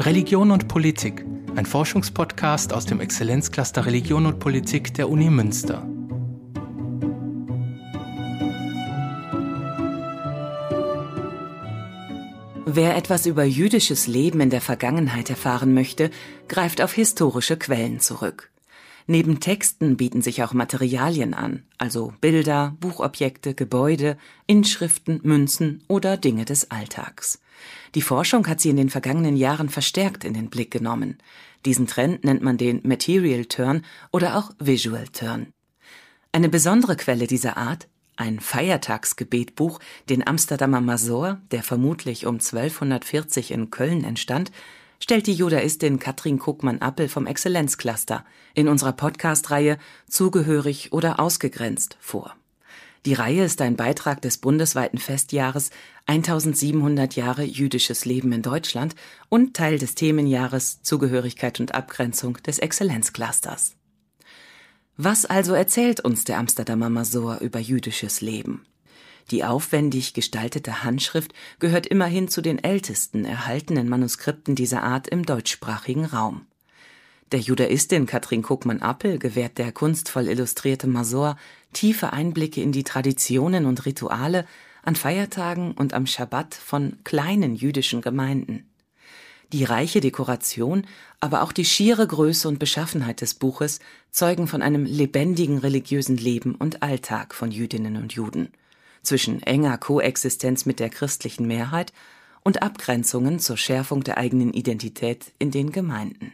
Religion und Politik, ein Forschungspodcast aus dem Exzellenzcluster Religion und Politik der Uni Münster. Wer etwas über jüdisches Leben in der Vergangenheit erfahren möchte, greift auf historische Quellen zurück. Neben Texten bieten sich auch Materialien an, also Bilder, Buchobjekte, Gebäude, Inschriften, Münzen oder Dinge des Alltags. Die Forschung hat sie in den vergangenen Jahren verstärkt in den Blick genommen. Diesen Trend nennt man den Material Turn oder auch Visual Turn. Eine besondere Quelle dieser Art, ein Feiertagsgebetbuch, den Amsterdamer Masor, der vermutlich um 1240 in Köln entstand, stellt die Judaistin Katrin Kuckmann-Appel vom Exzellenzcluster in unserer Podcast-Reihe Zugehörig oder ausgegrenzt vor. Die Reihe ist ein Beitrag des bundesweiten Festjahres 1700 Jahre jüdisches Leben in Deutschland und Teil des Themenjahres Zugehörigkeit und Abgrenzung des Exzellenzclusters. Was also erzählt uns der Amsterdamer Masor über jüdisches Leben? Die aufwendig gestaltete Handschrift gehört immerhin zu den ältesten erhaltenen Manuskripten dieser Art im deutschsprachigen Raum. Der Judaistin Katrin Kuckmann-Appel gewährt der kunstvoll illustrierte Masor tiefe Einblicke in die Traditionen und Rituale an Feiertagen und am Schabbat von kleinen jüdischen Gemeinden. Die reiche Dekoration, aber auch die schiere Größe und Beschaffenheit des Buches zeugen von einem lebendigen religiösen Leben und Alltag von Jüdinnen und Juden zwischen enger Koexistenz mit der christlichen Mehrheit und Abgrenzungen zur Schärfung der eigenen Identität in den Gemeinden.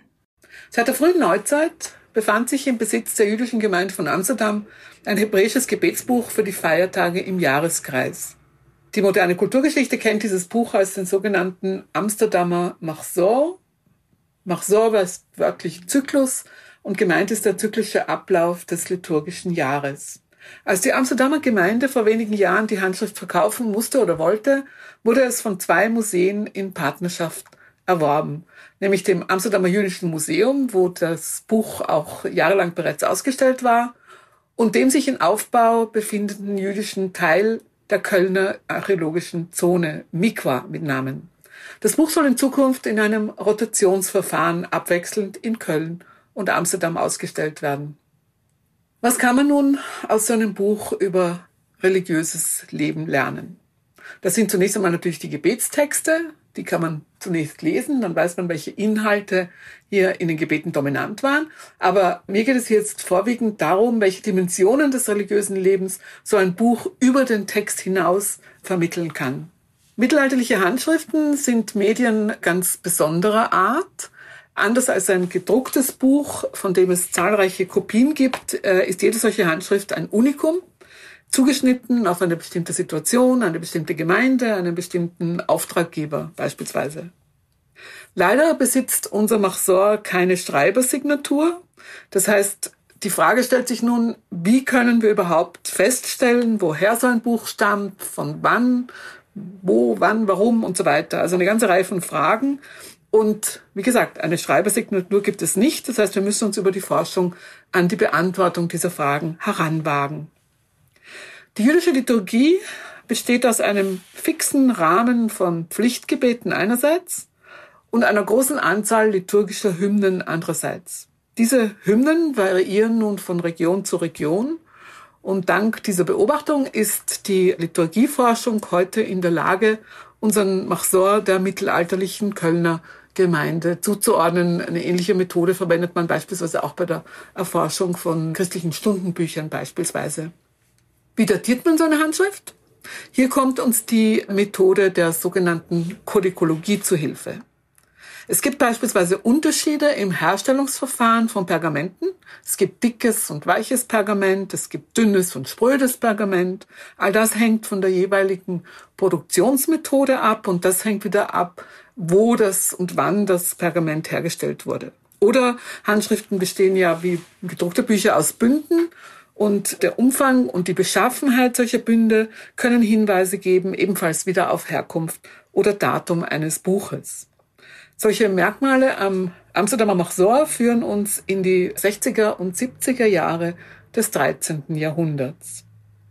Seit der frühen Neuzeit befand sich im Besitz der jüdischen Gemeinde von Amsterdam ein hebräisches Gebetsbuch für die Feiertage im Jahreskreis. Die moderne Kulturgeschichte kennt dieses Buch als den sogenannten Amsterdamer Machzor. Machzor war wörtlich Zyklus und gemeint ist der zyklische Ablauf des liturgischen Jahres. Als die Amsterdamer Gemeinde vor wenigen Jahren die Handschrift verkaufen musste oder wollte, wurde es von zwei Museen in Partnerschaft erworben, nämlich dem Amsterdamer Jüdischen Museum, wo das Buch auch jahrelang bereits ausgestellt war, und dem sich in Aufbau befindenden jüdischen Teil der Kölner archäologischen Zone, Mikwa mit Namen. Das Buch soll in Zukunft in einem Rotationsverfahren abwechselnd in Köln und Amsterdam ausgestellt werden. Was kann man nun aus so einem Buch über religiöses Leben lernen? Das sind zunächst einmal natürlich die Gebetstexte, die kann man zunächst lesen, dann weiß man, welche Inhalte hier in den Gebeten dominant waren. Aber mir geht es jetzt vorwiegend darum, welche Dimensionen des religiösen Lebens so ein Buch über den Text hinaus vermitteln kann. Mittelalterliche Handschriften sind Medien ganz besonderer Art. Anders als ein gedrucktes Buch, von dem es zahlreiche Kopien gibt, äh, ist jede solche Handschrift ein Unikum, zugeschnitten auf eine bestimmte Situation, eine bestimmte Gemeinde, einen bestimmten Auftraggeber beispielsweise. Leider besitzt unser Machsor keine Schreibersignatur. Das heißt, die Frage stellt sich nun, wie können wir überhaupt feststellen, woher so ein Buch stammt, von wann, wo, wann, warum und so weiter. Also eine ganze Reihe von Fragen. Und wie gesagt, eine Schreibersignatur gibt es nicht. Das heißt, wir müssen uns über die Forschung an die Beantwortung dieser Fragen heranwagen. Die jüdische Liturgie besteht aus einem fixen Rahmen von Pflichtgebeten einerseits und einer großen Anzahl liturgischer Hymnen andererseits. Diese Hymnen variieren nun von Region zu Region und dank dieser Beobachtung ist die Liturgieforschung heute in der Lage, unseren Machsor der mittelalterlichen Kölner Gemeinde zuzuordnen. Eine ähnliche Methode verwendet man beispielsweise auch bei der Erforschung von christlichen Stundenbüchern beispielsweise. Wie datiert man so eine Handschrift? Hier kommt uns die Methode der sogenannten Kodikologie zu Hilfe. Es gibt beispielsweise Unterschiede im Herstellungsverfahren von Pergamenten. Es gibt dickes und weiches Pergament, es gibt dünnes und sprödes Pergament. All das hängt von der jeweiligen Produktionsmethode ab und das hängt wieder ab, wo das und wann das Pergament hergestellt wurde. Oder Handschriften bestehen ja wie gedruckte Bücher aus Bünden und der Umfang und die Beschaffenheit solcher Bünde können Hinweise geben, ebenfalls wieder auf Herkunft oder Datum eines Buches. Solche Merkmale am Amsterdamer Machsor führen uns in die 60er und 70er Jahre des 13. Jahrhunderts.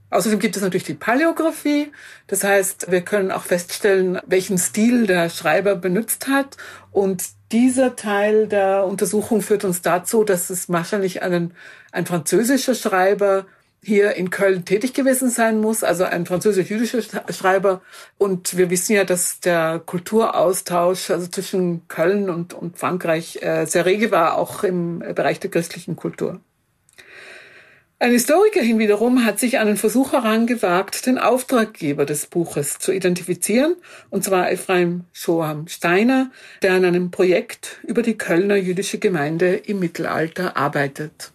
Außerdem gibt es natürlich die Paläographie. Das heißt, wir können auch feststellen, welchen Stil der Schreiber benutzt hat. Und dieser Teil der Untersuchung führt uns dazu, dass es wahrscheinlich einen, ein französischer Schreiber hier in Köln tätig gewesen sein muss, also ein französisch-jüdischer Schreiber. Und wir wissen ja, dass der Kulturaustausch also zwischen Köln und, und Frankreich äh, sehr rege war, auch im Bereich der christlichen Kultur. Ein Historiker wiederum hat sich an den Versuch herangewagt, den Auftraggeber des Buches zu identifizieren, und zwar Ephraim Schoam Steiner, der an einem Projekt über die Kölner jüdische Gemeinde im Mittelalter arbeitet.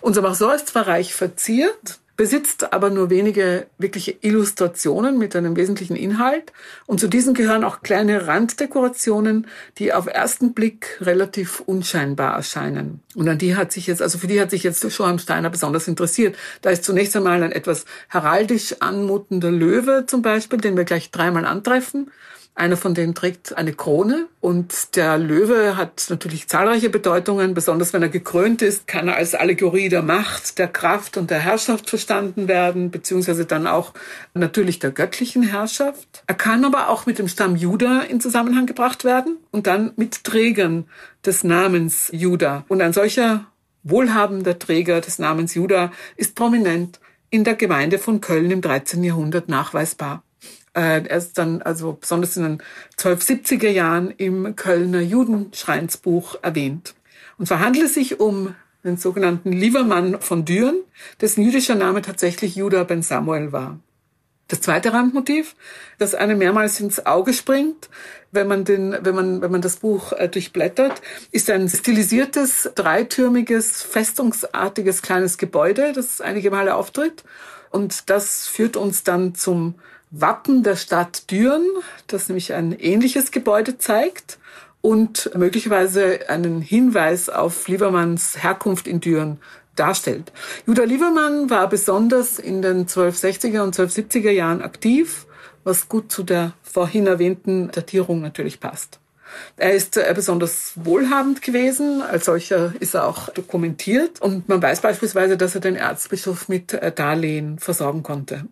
Unser Marceau ist zwar reich verziert, besitzt aber nur wenige wirkliche Illustrationen mit einem wesentlichen Inhalt. Und zu diesen gehören auch kleine Randdekorationen, die auf ersten Blick relativ unscheinbar erscheinen. Und an die hat sich jetzt, also für die hat sich jetzt Joachim Steiner besonders interessiert. Da ist zunächst einmal ein etwas heraldisch anmutender Löwe zum Beispiel, den wir gleich dreimal antreffen. Einer von denen trägt eine Krone und der Löwe hat natürlich zahlreiche Bedeutungen. Besonders wenn er gekrönt ist, kann er als Allegorie der Macht, der Kraft und der Herrschaft verstanden werden, beziehungsweise dann auch natürlich der göttlichen Herrschaft. Er kann aber auch mit dem Stamm Juda in Zusammenhang gebracht werden und dann mit Trägern des Namens Juda. Und ein solcher wohlhabender Träger des Namens Juda ist prominent in der Gemeinde von Köln im 13. Jahrhundert nachweisbar. Äh, er ist dann also besonders in den 1270er Jahren im Kölner Judenschreinsbuch erwähnt. Und zwar handelt es sich um den sogenannten Liebermann von Düren, dessen jüdischer Name tatsächlich Judah ben Samuel war. Das zweite Randmotiv, das einem mehrmals ins Auge springt, wenn man, den, wenn man, wenn man das Buch äh, durchblättert, ist ein stilisiertes, dreitürmiges, festungsartiges kleines Gebäude, das einige Male auftritt. Und das führt uns dann zum Wappen der Stadt Düren, das nämlich ein ähnliches Gebäude zeigt und möglicherweise einen Hinweis auf Liebermanns Herkunft in Düren darstellt. Judah Liebermann war besonders in den 1260er und 1270er Jahren aktiv, was gut zu der vorhin erwähnten Datierung natürlich passt. Er ist äh, besonders wohlhabend gewesen, als solcher ist er auch dokumentiert und man weiß beispielsweise, dass er den Erzbischof mit äh, Darlehen versorgen konnte.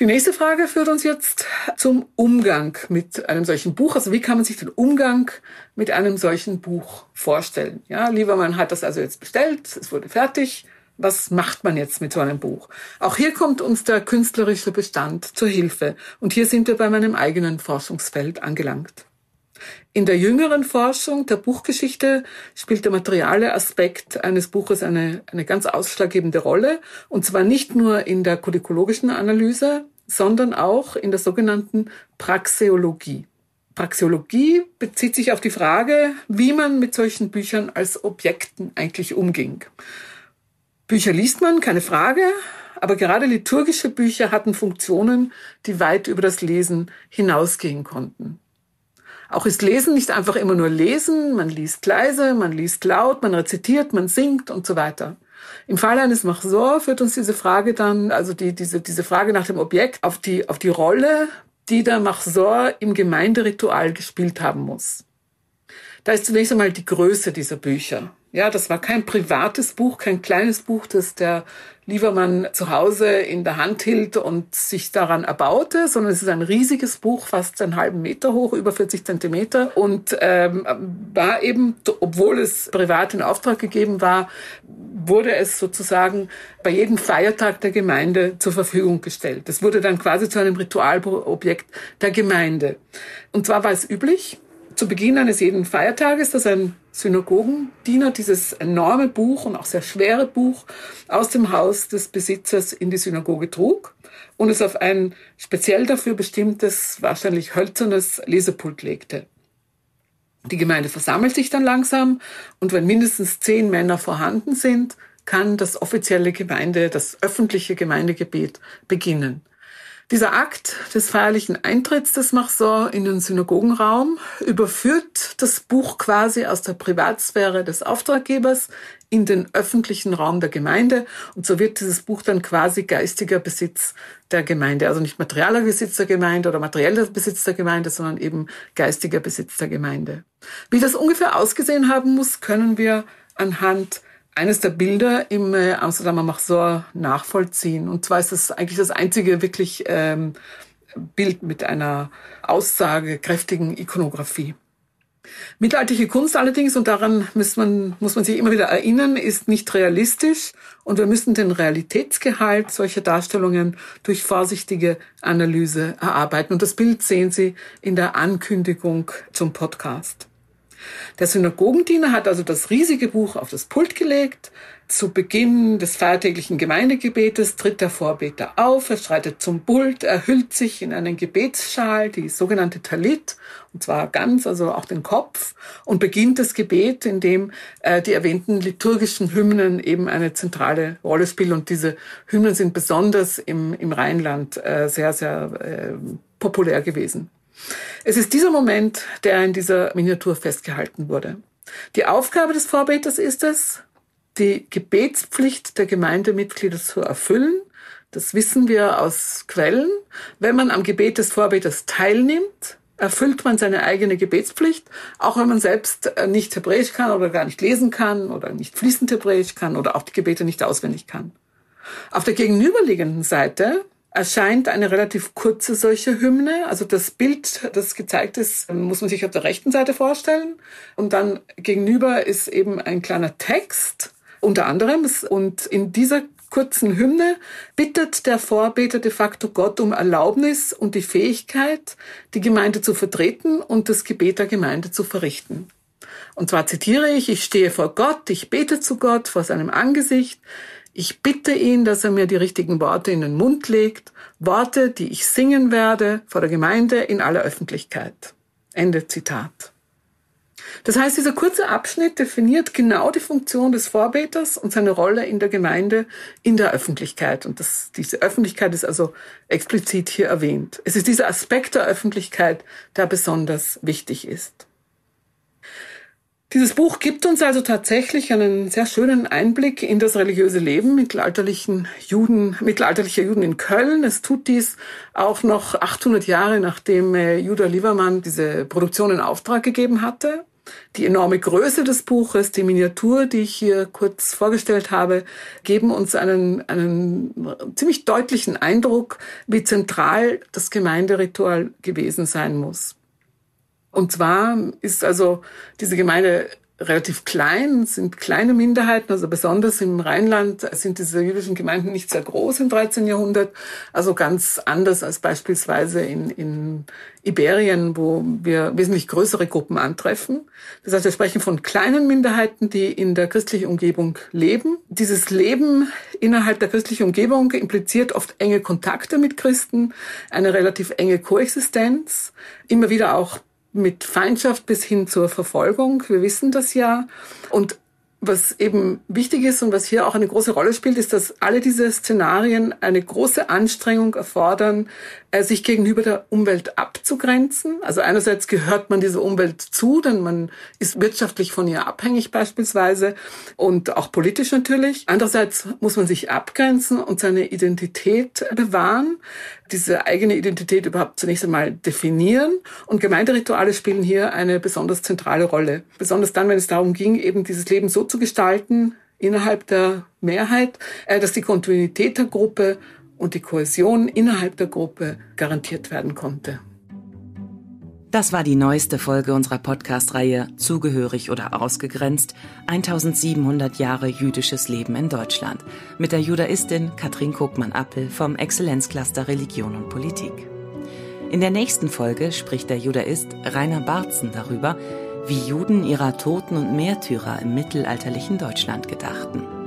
Die nächste Frage führt uns jetzt zum Umgang mit einem solchen Buch. Also wie kann man sich den Umgang mit einem solchen Buch vorstellen? Ja, Liebermann hat das also jetzt bestellt, es wurde fertig. Was macht man jetzt mit so einem Buch? Auch hier kommt uns der künstlerische Bestand zur Hilfe. Und hier sind wir bei meinem eigenen Forschungsfeld angelangt. In der jüngeren Forschung der Buchgeschichte spielt der materiale Aspekt eines Buches eine, eine ganz ausschlaggebende Rolle. Und zwar nicht nur in der kodikologischen Analyse, sondern auch in der sogenannten Praxeologie. Praxeologie bezieht sich auf die Frage, wie man mit solchen Büchern als Objekten eigentlich umging. Bücher liest man, keine Frage, aber gerade liturgische Bücher hatten Funktionen, die weit über das Lesen hinausgehen konnten. Auch ist Lesen nicht einfach immer nur Lesen, man liest leise, man liest laut, man rezitiert, man singt und so weiter. Im Fall eines Machsor führt uns diese Frage dann, also die, diese, diese Frage nach dem Objekt, auf die, auf die Rolle, die der Machsor im Gemeinderitual gespielt haben muss. Da ist zunächst einmal die Größe dieser Bücher. Ja, das war kein privates Buch, kein kleines Buch, das der Liebermann zu Hause in der Hand hielt und sich daran erbaute, sondern es ist ein riesiges Buch, fast einen halben Meter hoch, über 40 Zentimeter und ähm, war eben, obwohl es privat in Auftrag gegeben war, wurde es sozusagen bei jedem Feiertag der Gemeinde zur Verfügung gestellt. Es wurde dann quasi zu einem Ritualobjekt der Gemeinde. Und zwar war es üblich, zu Beginn eines jeden Feiertages, dass ein Synagogendiener dieses enorme Buch und auch sehr schwere Buch aus dem Haus des Besitzers in die Synagoge trug und es auf ein speziell dafür bestimmtes, wahrscheinlich hölzernes Lesepult legte. Die Gemeinde versammelt sich dann langsam und wenn mindestens zehn Männer vorhanden sind, kann das offizielle Gemeinde, das öffentliche Gemeindegebet beginnen. Dieser Akt des feierlichen Eintritts des Machsor in den Synagogenraum überführt das Buch quasi aus der Privatsphäre des Auftraggebers in den öffentlichen Raum der Gemeinde und so wird dieses Buch dann quasi geistiger Besitz der Gemeinde, also nicht materieller Besitz der Gemeinde oder materieller Besitz der Gemeinde, sondern eben geistiger Besitz der Gemeinde. Wie das ungefähr ausgesehen haben muss, können wir anhand eines der Bilder im äh, Amsterdamer Machsor nachvollziehen. Und zwar ist es eigentlich das einzige wirklich ähm, Bild mit einer aussagekräftigen Ikonografie. Mittelalterliche Kunst allerdings, und daran muss man, muss man sich immer wieder erinnern, ist nicht realistisch und wir müssen den Realitätsgehalt solcher Darstellungen durch vorsichtige Analyse erarbeiten. Und das Bild sehen Sie in der Ankündigung zum Podcast. Der Synagogendiener hat also das riesige Buch auf das Pult gelegt. Zu Beginn des feiertäglichen Gemeindegebetes tritt der Vorbeter auf, er schreitet zum Pult, er hüllt sich in einen Gebetsschal, die sogenannte Talit, und zwar ganz, also auch den Kopf, und beginnt das Gebet, in dem äh, die erwähnten liturgischen Hymnen eben eine zentrale Rolle spielen. Und diese Hymnen sind besonders im, im Rheinland äh, sehr, sehr äh, populär gewesen. Es ist dieser Moment, der in dieser Miniatur festgehalten wurde. Die Aufgabe des Vorbeters ist es, die Gebetspflicht der Gemeindemitglieder zu erfüllen. Das wissen wir aus Quellen. Wenn man am Gebet des Vorbeters teilnimmt, erfüllt man seine eigene Gebetspflicht, auch wenn man selbst äh, nicht Hebräisch kann oder gar nicht lesen kann oder nicht fließend Hebräisch kann oder auch die Gebete nicht auswendig kann. Auf der gegenüberliegenden Seite erscheint eine relativ kurze solche Hymne. Also das Bild, das gezeigt ist, muss man sich auf der rechten Seite vorstellen. Und dann gegenüber ist eben ein kleiner Text, unter anderem. Und in dieser kurzen Hymne bittet der Vorbeter de facto Gott um Erlaubnis und die Fähigkeit, die Gemeinde zu vertreten und das Gebet der Gemeinde zu verrichten. Und zwar zitiere ich, ich stehe vor Gott, ich bete zu Gott vor seinem Angesicht, ich bitte ihn, dass er mir die richtigen Worte in den Mund legt, Worte, die ich singen werde vor der Gemeinde in aller Öffentlichkeit. Ende Zitat. Das heißt, dieser kurze Abschnitt definiert genau die Funktion des Vorbeters und seine Rolle in der Gemeinde in der Öffentlichkeit. Und das, diese Öffentlichkeit ist also explizit hier erwähnt. Es ist dieser Aspekt der Öffentlichkeit, der besonders wichtig ist. Dieses Buch gibt uns also tatsächlich einen sehr schönen Einblick in das religiöse Leben mittelalterlichen Juden, mittelalterlicher Juden in Köln. Es tut dies auch noch 800 Jahre nachdem äh, Judah Liebermann diese Produktion in Auftrag gegeben hatte. Die enorme Größe des Buches, die Miniatur, die ich hier kurz vorgestellt habe, geben uns einen, einen ziemlich deutlichen Eindruck, wie zentral das Gemeinderitual gewesen sein muss. Und zwar ist also diese Gemeinde relativ klein, sind kleine Minderheiten, also besonders im Rheinland sind diese jüdischen Gemeinden nicht sehr groß im 13. Jahrhundert, also ganz anders als beispielsweise in, in Iberien, wo wir wesentlich größere Gruppen antreffen. Das heißt, wir sprechen von kleinen Minderheiten, die in der christlichen Umgebung leben. Dieses Leben innerhalb der christlichen Umgebung impliziert oft enge Kontakte mit Christen, eine relativ enge Koexistenz, immer wieder auch mit Feindschaft bis hin zur Verfolgung. Wir wissen das ja. Und was eben wichtig ist und was hier auch eine große Rolle spielt, ist, dass alle diese Szenarien eine große Anstrengung erfordern, äh, sich gegenüber der Umwelt abzugrenzen. Also einerseits gehört man dieser Umwelt zu, denn man ist wirtschaftlich von ihr abhängig beispielsweise und auch politisch natürlich. Andererseits muss man sich abgrenzen und seine Identität bewahren, diese eigene Identität überhaupt zunächst einmal definieren. Und Gemeinderituale spielen hier eine besonders zentrale Rolle. Besonders dann, wenn es darum ging, eben dieses Leben so zu gestalten, innerhalb der Mehrheit, äh, dass die Kontinuität der Gruppe und die Kohäsion innerhalb der Gruppe garantiert werden konnte. Das war die neueste Folge unserer Podcast-Reihe Zugehörig oder ausgegrenzt 1700 Jahre jüdisches Leben in Deutschland mit der Judaistin Katrin Kokmann-Appel vom Exzellenzcluster Religion und Politik. In der nächsten Folge spricht der Judaist Rainer Barzen darüber, wie Juden ihrer Toten und Märtyrer im mittelalterlichen Deutschland gedachten.